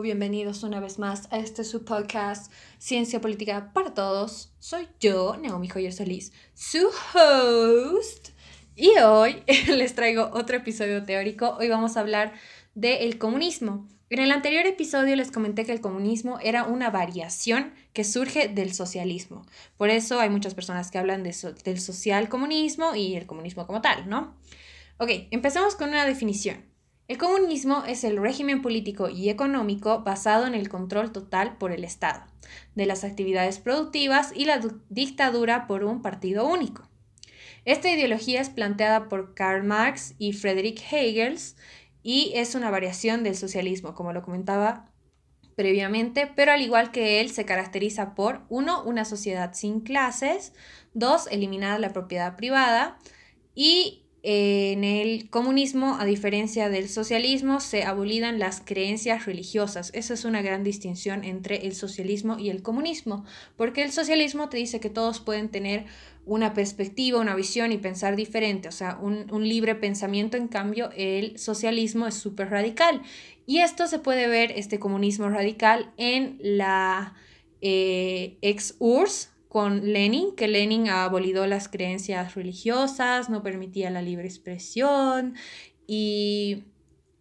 bienvenidos una vez más a este su podcast Ciencia Política para Todos. Soy yo, Naomi Joyer Solís, su host. Y hoy les traigo otro episodio teórico. Hoy vamos a hablar del comunismo. En el anterior episodio les comenté que el comunismo era una variación que surge del socialismo. Por eso hay muchas personas que hablan de del social comunismo y el comunismo como tal, ¿no? Ok, empecemos con una definición. El comunismo es el régimen político y económico basado en el control total por el Estado de las actividades productivas y la dictadura por un partido único. Esta ideología es planteada por Karl Marx y Friedrich Hegel y es una variación del socialismo, como lo comentaba previamente, pero al igual que él se caracteriza por, uno, una sociedad sin clases, dos, eliminar la propiedad privada y en el comunismo, a diferencia del socialismo, se abolidan las creencias religiosas. Esa es una gran distinción entre el socialismo y el comunismo, porque el socialismo te dice que todos pueden tener una perspectiva, una visión y pensar diferente, o sea, un, libre pensamiento, en cambio, el socialismo es súper radical. Y esto se puede ver, este comunismo radical, en la eh, ex-URSS, con Lenin, que Lenin abolido las creencias religiosas, no permitía la libre expresión y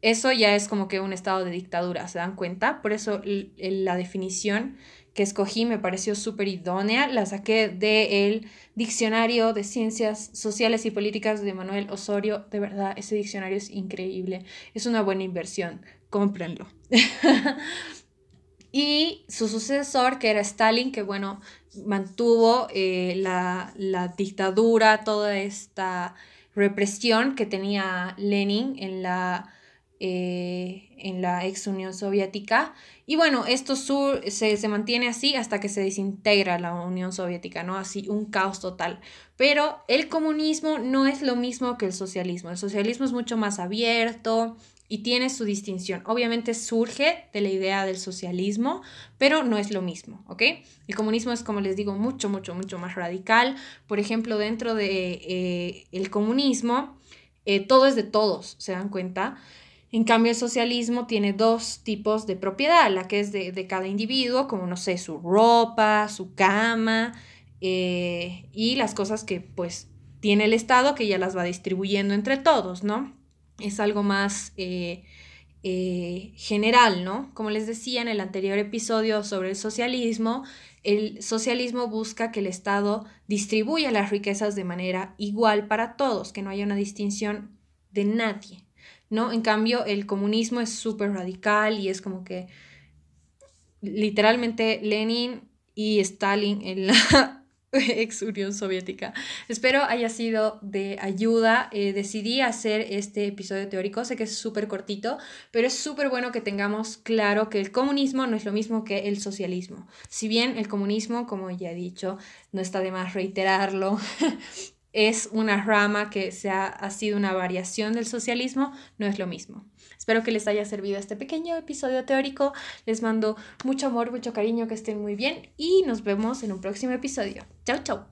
eso ya es como que un estado de dictadura, ¿se dan cuenta? Por eso la definición que escogí me pareció súper idónea, la saqué del diccionario de ciencias sociales y políticas de Manuel Osorio, de verdad, ese diccionario es increíble, es una buena inversión, cómprenlo. y su sucesor, que era Stalin, que bueno, mantuvo eh, la, dictadura, toda esta represión que tenía Lenin en la, eh, en la ex Unión Soviética. Y bueno, esto sur, se, se, mantiene así hasta que se desintegra la Unión Soviética, ¿no? Así un caos total. Pero el comunismo no es lo mismo que el socialismo. El socialismo es mucho más abierto, y tiene su distinción. Obviamente surge de la idea del socialismo, pero no es lo mismo, ¿ok? El comunismo es, como les digo, mucho, mucho, mucho más radical. Por ejemplo, dentro de eh, comunismo, eh, todo es de todos, ¿se dan cuenta? En cambio, el socialismo tiene dos tipos de propiedad, la que es de, cada individuo, como, no sé, su ropa, su cama, eh, y las cosas que, pues, tiene el Estado, que ya las va distribuyendo entre todos, ¿no? es algo más eh, eh, general, ¿no? Como les decía en el anterior episodio sobre el socialismo, el socialismo busca que el Estado distribuya las riquezas de manera igual para todos, que no haya una distinción de nadie, ¿no? En cambio, el comunismo es súper radical y es como que literalmente Lenin y Stalin en la ex Unión Soviética. Espero haya sido de ayuda. Eh, decidí hacer este episodio teórico, sé que es súper cortito, pero es súper bueno que tengamos claro que el comunismo no es lo mismo que el socialismo. Si bien el comunismo, como ya he dicho, no está de más reiterarlo, es una rama que se ha sido una variación del socialismo, no es lo mismo. Espero que les haya servido este pequeño episodio teórico. Les mando mucho amor, mucho cariño, que estén muy bien y nos vemos en un próximo episodio. Chao, chao.